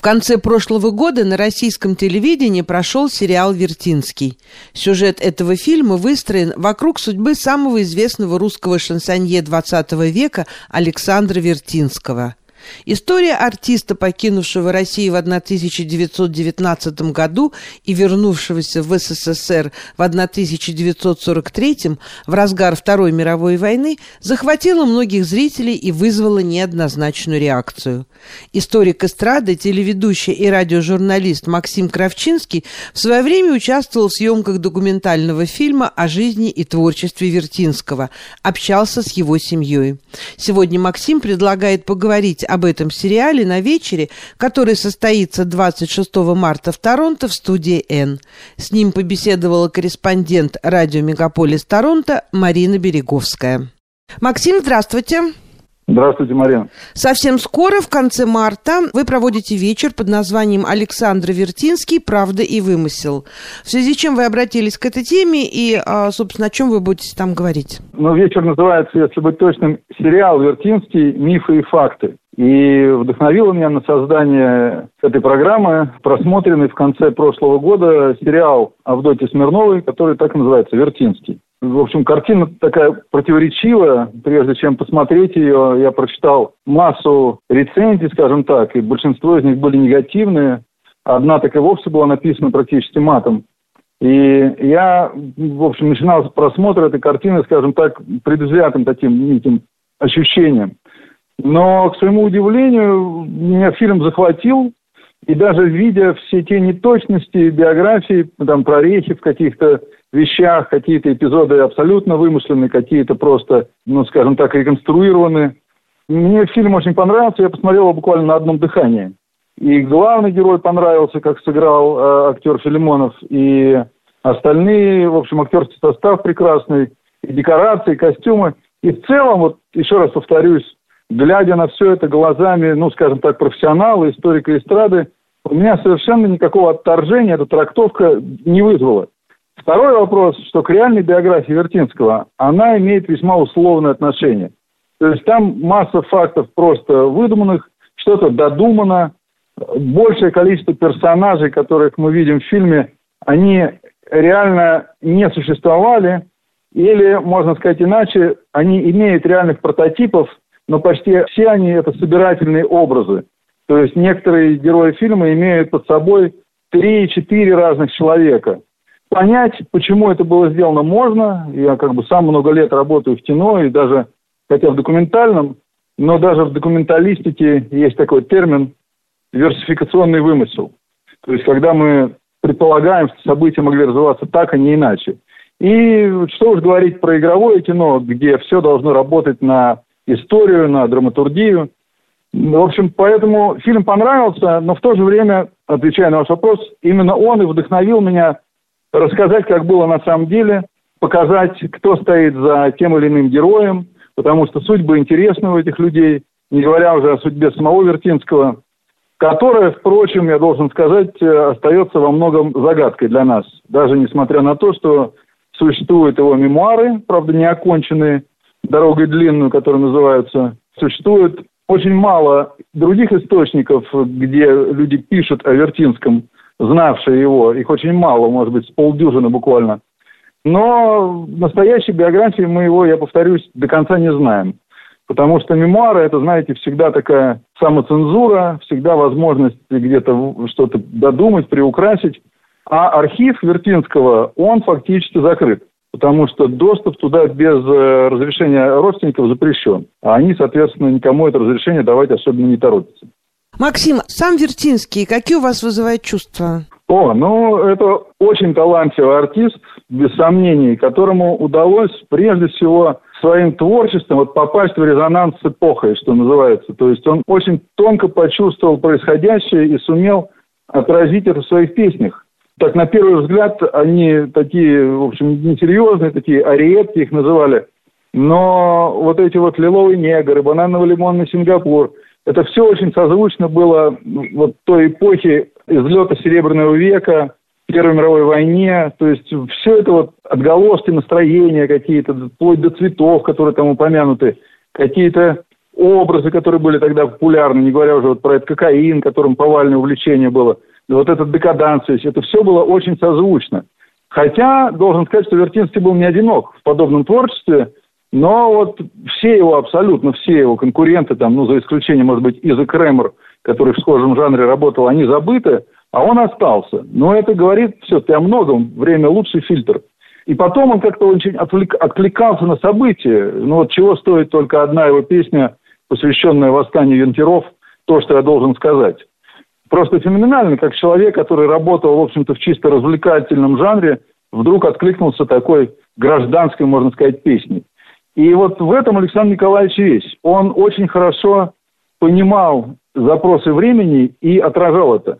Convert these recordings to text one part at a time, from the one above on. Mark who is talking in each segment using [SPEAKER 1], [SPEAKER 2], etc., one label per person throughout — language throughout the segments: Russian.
[SPEAKER 1] В конце прошлого года на российском телевидении прошел сериал «Вертинский». Сюжет этого фильма выстроен вокруг судьбы самого известного русского шансонье XX века Александра Вертинского. История артиста, покинувшего Россию в 1919 году и вернувшегося в СССР в 1943 в разгар Второй мировой войны, захватила многих зрителей и вызвала неоднозначную реакцию. Историк эстрады, телеведущий и радиожурналист Максим Кравчинский в свое время участвовал в съемках документального фильма о жизни и творчестве Вертинского, общался с его семьей. Сегодня Максим предлагает поговорить об этом сериале на вечере, который состоится 26 марта в Торонто в студии «Н». С ним побеседовала корреспондент радио «Мегаполис Торонто» Марина Береговская. Максим, здравствуйте.
[SPEAKER 2] Здравствуйте, Марина.
[SPEAKER 1] Совсем скоро, в конце марта, вы проводите вечер под названием «Александр Вертинский. Правда и вымысел». В связи с чем вы обратились к этой теме и, а, собственно, о чем вы будете там говорить?
[SPEAKER 2] Ну, вечер называется, если быть точным, «Сериал Вертинский. Мифы и факты». И вдохновило меня на создание этой программы просмотренный в конце прошлого года сериал Авдотьи Смирновой, который так и называется «Вертинский». В общем, картина такая противоречивая. Прежде чем посмотреть ее, я прочитал массу рецензий, скажем так, и большинство из них были негативные. Одна так и вовсе была написана практически матом. И я, в общем, начинал с просмотра этой картины, скажем так, предвзятым таким неким ощущением. Но, к своему удивлению, меня фильм захватил, и даже видя все те неточности биографии, там, прорехи в каких-то вещах, какие-то эпизоды абсолютно вымышленные, какие-то просто, ну, скажем так, реконструированы. Мне фильм очень понравился, я посмотрел его буквально на одном дыхании. И главный герой понравился, как сыграл э, актер Филимонов, и остальные, в общем, актерский состав прекрасный, и декорации, и костюмы. И в целом, вот еще раз повторюсь, глядя на все это глазами, ну, скажем так, профессионала, историка эстрады, у меня совершенно никакого отторжения эта трактовка не вызвала. Второй вопрос, что к реальной биографии Вертинского, она имеет весьма условное отношение. То есть там масса фактов просто выдуманных, что-то додумано, большее количество персонажей, которых мы видим в фильме, они реально не существовали, или, можно сказать иначе, они имеют реальных прототипов, но почти все они это собирательные образы. То есть некоторые герои фильма имеют под собой три-четыре разных человека. Понять, почему это было сделано, можно. Я как бы сам много лет работаю в кино, и даже, хотя в документальном, но даже в документалистике есть такой термин диверсификационный вымысел. То есть, когда мы предполагаем, что события могли развиваться так, а не иначе. И что уж говорить про игровое кино, где все должно работать на историю, на драматургию. В общем, поэтому фильм понравился, но в то же время, отвечая на ваш вопрос, именно он и вдохновил меня рассказать, как было на самом деле, показать, кто стоит за тем или иным героем, потому что судьбы интересны у этих людей, не говоря уже о судьбе самого Вертинского, которая, впрочем, я должен сказать, э, остается во многом загадкой для нас, даже несмотря на то, что существуют его мемуары, правда, не оконченные, дорогой длинную, которая называется, существует очень мало других источников, где люди пишут о Вертинском, знавшие его. Их очень мало, может быть, с полдюжины буквально. Но настоящей биографии мы его, я повторюсь, до конца не знаем. Потому что мемуары, это, знаете, всегда такая самоцензура, всегда возможность где-то что-то додумать, приукрасить. А архив Вертинского, он фактически закрыт потому что доступ туда без э, разрешения родственников запрещен. А они, соответственно, никому это разрешение давать особенно не торопятся.
[SPEAKER 1] Максим, сам Вертинский, какие у вас вызывает чувства?
[SPEAKER 2] О, ну, это очень талантливый артист, без сомнений, которому удалось прежде всего своим творчеством вот попасть в резонанс с эпохой, что называется. То есть он очень тонко почувствовал происходящее и сумел отразить это в своих песнях так на первый взгляд они такие, в общем, несерьезные, такие ариетки их называли. Но вот эти вот лиловые негры, бананово-лимонный Сингапур, это все очень созвучно было вот той эпохи излета Серебряного века, Первой мировой войне. То есть все это вот отголоски настроения какие-то, вплоть до цветов, которые там упомянуты, какие-то образы, которые были тогда популярны, не говоря уже вот про этот кокаин, которым повальное увлечение было, вот этот декаданс, это все было очень созвучно. Хотя, должен сказать, что Вертинский был не одинок в подобном творчестве, но вот все его, абсолютно все его конкуренты, там, ну, за исключением, может быть, Иза Кремер, который в схожем жанре работал, они забыты, а он остался. Но это говорит все-таки о многом. Время лучший фильтр. И потом он как-то очень отвлек, откликался на события. Ну вот чего стоит только одна его песня, посвященная восстанию юнкеров, то, что я должен сказать. Просто феноменально, как человек, который работал, в общем-то, в чисто развлекательном жанре, вдруг откликнулся такой гражданской, можно сказать, песней. И вот в этом Александр Николаевич весь. Он очень хорошо понимал запросы времени и отражал это.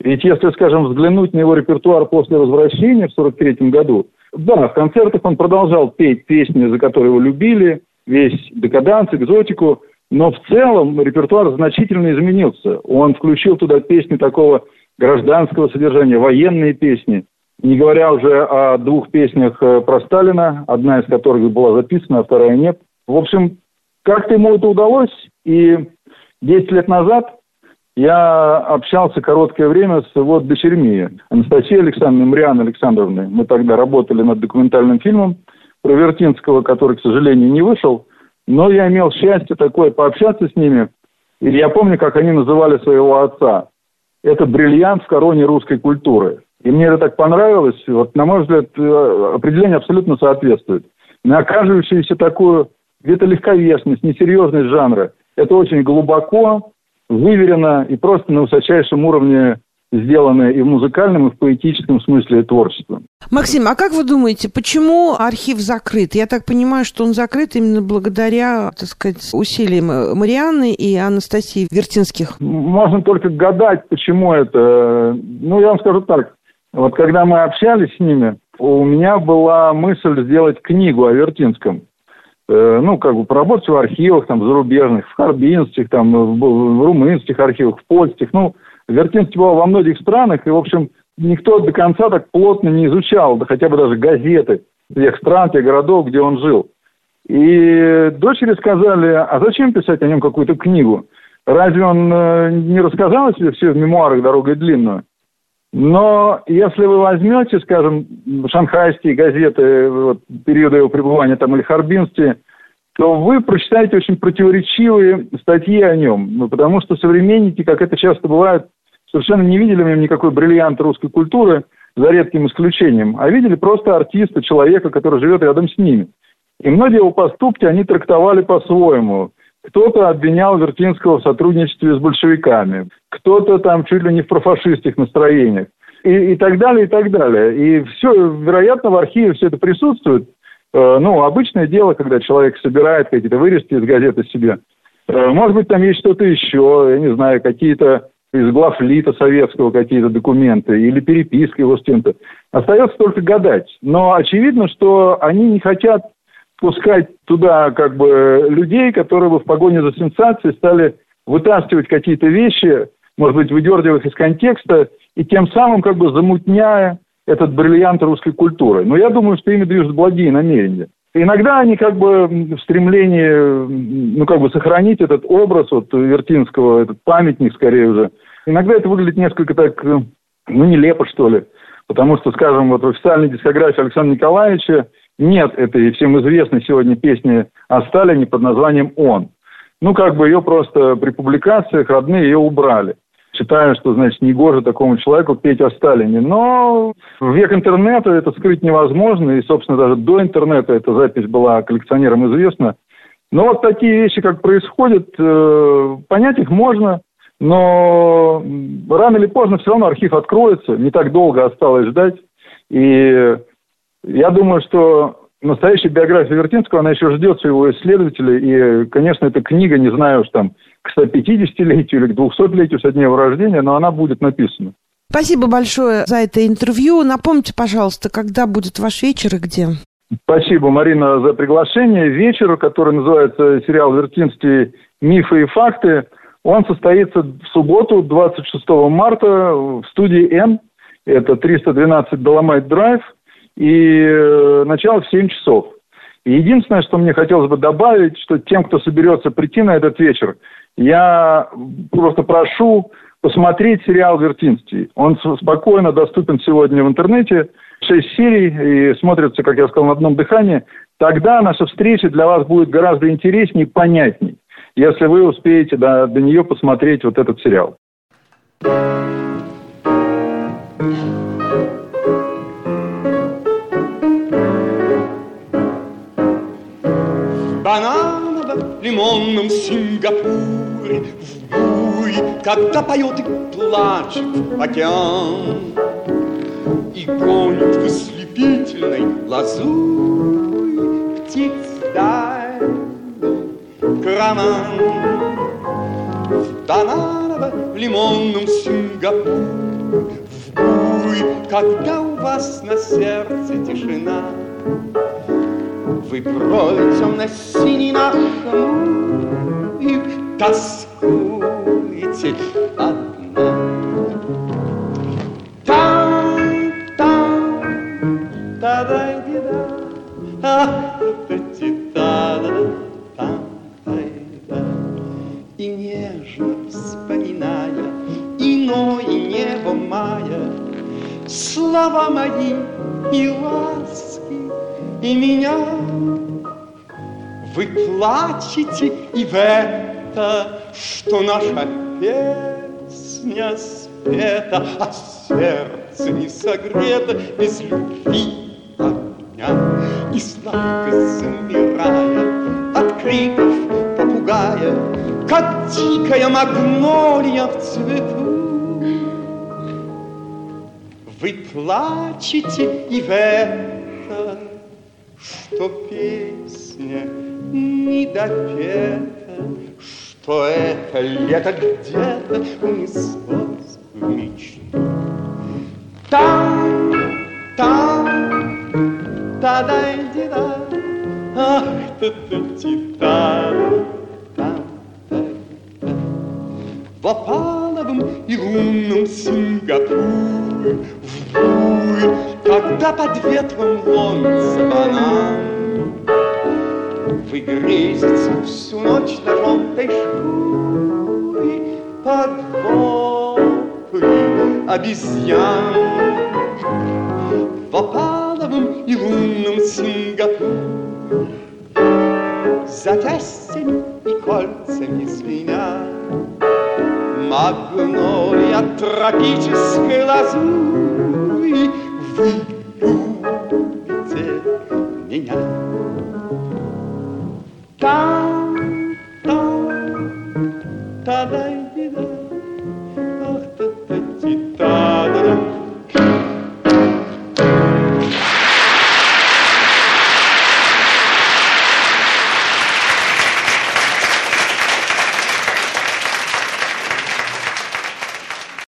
[SPEAKER 2] Ведь если, скажем, взглянуть на его репертуар после возвращения в 1943 году, да, в концертах он продолжал петь песни, за которые его любили, весь декаданс, экзотику, но в целом репертуар значительно изменился. Он включил туда песни такого гражданского содержания, военные песни, не говоря уже о двух песнях э, про Сталина, одна из которых была записана, а вторая нет. В общем, как-то ему это удалось, и 10 лет назад я общался короткое время с его дочерьми, Анастасией Александровной, Марианой Александровной. Мы тогда работали над документальным фильмом про Вертинского, который, к сожалению, не вышел. Но я имел счастье такое пообщаться с ними. И я помню, как они называли своего отца. Это бриллиант в короне русской культуры. И мне это так понравилось. Вот, на мой взгляд, э, определение абсолютно соответствует. На оказывающуюся такую где-то легковесность, несерьезность жанра. Это очень глубоко, выверено и просто на высочайшем уровне сделано и в музыкальном, и в поэтическом смысле творчества.
[SPEAKER 1] Максим, а как вы думаете, почему архив закрыт? Я так понимаю, что он закрыт именно благодаря, так сказать, усилиям Марианны и Анастасии Вертинских.
[SPEAKER 2] Можно только гадать, почему это. Ну, я вам скажу так. Вот когда мы общались с ними, у меня была мысль сделать книгу о Вертинском. Э, ну, как бы поработать в архивах, там, зарубежных, в харбинских, там, в, в румынских архивах, в польских. Ну, Вертинский был во многих странах, и, в общем, никто до конца так плотно не изучал, да хотя бы даже газеты тех стран, тех городов, где он жил. И дочери сказали, а зачем писать о нем какую-то книгу? Разве он э, не рассказал о себе все в мемуарах «Дорога длинную»? Но если вы возьмете, скажем, шанхайские газеты вот, периода его пребывания там или харбинские, то вы прочитаете очень противоречивые статьи о нем. Ну, потому что современники, как это часто бывает, совершенно не видели в нем никакой бриллиант русской культуры, за редким исключением, а видели просто артиста, человека, который живет рядом с ними. И многие его поступки они трактовали по-своему. Кто-то обвинял Вертинского в сотрудничестве с большевиками, кто-то там чуть ли не в профашистских настроениях. И, и так далее, и так далее. И все, вероятно, в архиве все это присутствует. Э, ну, обычное дело, когда человек собирает какие-то вырезки из газеты себе. Э, может быть, там есть что-то еще, я не знаю, какие-то из главлита советского какие-то документы или переписка его с кем-то. Остается только гадать. Но очевидно, что они не хотят пускать туда как бы людей, которые бы в погоне за сенсацией стали вытаскивать какие-то вещи, может быть, выдергивая их из контекста, и тем самым как бы замутняя этот бриллиант русской культуры. Но я думаю, что ими движут благие намерения. Иногда они как бы в стремлении, ну, как бы сохранить этот образ вот Вертинского, этот памятник скорее уже, иногда это выглядит несколько так, ну, нелепо, что ли. Потому что, скажем, вот в официальной дискографии Александра Николаевича нет этой всем известной сегодня песни о Сталине под названием «Он». Ну, как бы ее просто при публикациях родные ее убрали. Считаю, что, значит, не гоже такому человеку петь о Сталине. Но в век интернета это скрыть невозможно. И, собственно, даже до интернета эта запись была коллекционерам известна. Но вот такие вещи, как происходят, э, понять их можно. Но рано или поздно все равно архив откроется. Не так долго осталось ждать. И я думаю, что настоящая биография Вертинского, она еще ждет своего исследователя. И, конечно, эта книга, не знаю уж там, к 150-летию или к 200-летию со дня его рождения, но она будет написана.
[SPEAKER 1] Спасибо большое за это интервью. Напомните, пожалуйста, когда будет ваш вечер и где?
[SPEAKER 2] Спасибо, Марина, за приглашение. Вечер, который называется сериал «Вертинский. Мифы и факты», он состоится в субботу, 26 марта, в студии «Н». Это 312 Доломайт Драйв. И э, начало в 7 часов. И единственное, что мне хотелось бы добавить, что тем, кто соберется прийти на этот вечер, я просто прошу посмотреть сериал «Вертинский». Он спокойно доступен сегодня в интернете. Шесть серий и смотрится, как я сказал, на одном дыхании. Тогда наша встреча для вас будет гораздо интереснее и понятней, если вы успеете до, до нее посмотреть вот этот сериал.
[SPEAKER 3] бананово-лимонном Сингапуре В буре, когда поет и плачет океан И гонит в ослепительной лазури Птиц дальний караван В бананово-лимонном Сингапуре В буре, когда у вас на сердце тишина. Вы пройдем на синий наш и тоскуете вспоминая иное небо мая, слова мои и ласки, и меня вы плачете и в это, что наша песня спета, а сердце не согрето без любви огня. И сладко дикая магнолия в цвету. Вы плачете и в это, что песня не допета, что это лето где-то унеслось в мечту. Там, там, та дай ди да ах, та В опаловом и лунном Сингапуре, в буре, когда под ветром ломится банан, вы грезите всю ночь на желтой шкуре под вопли обезьян. В опаловом и лунном Сингапуре Запястьями и кольцами звеня Магнолия тропической лазури Вы любите меня. Down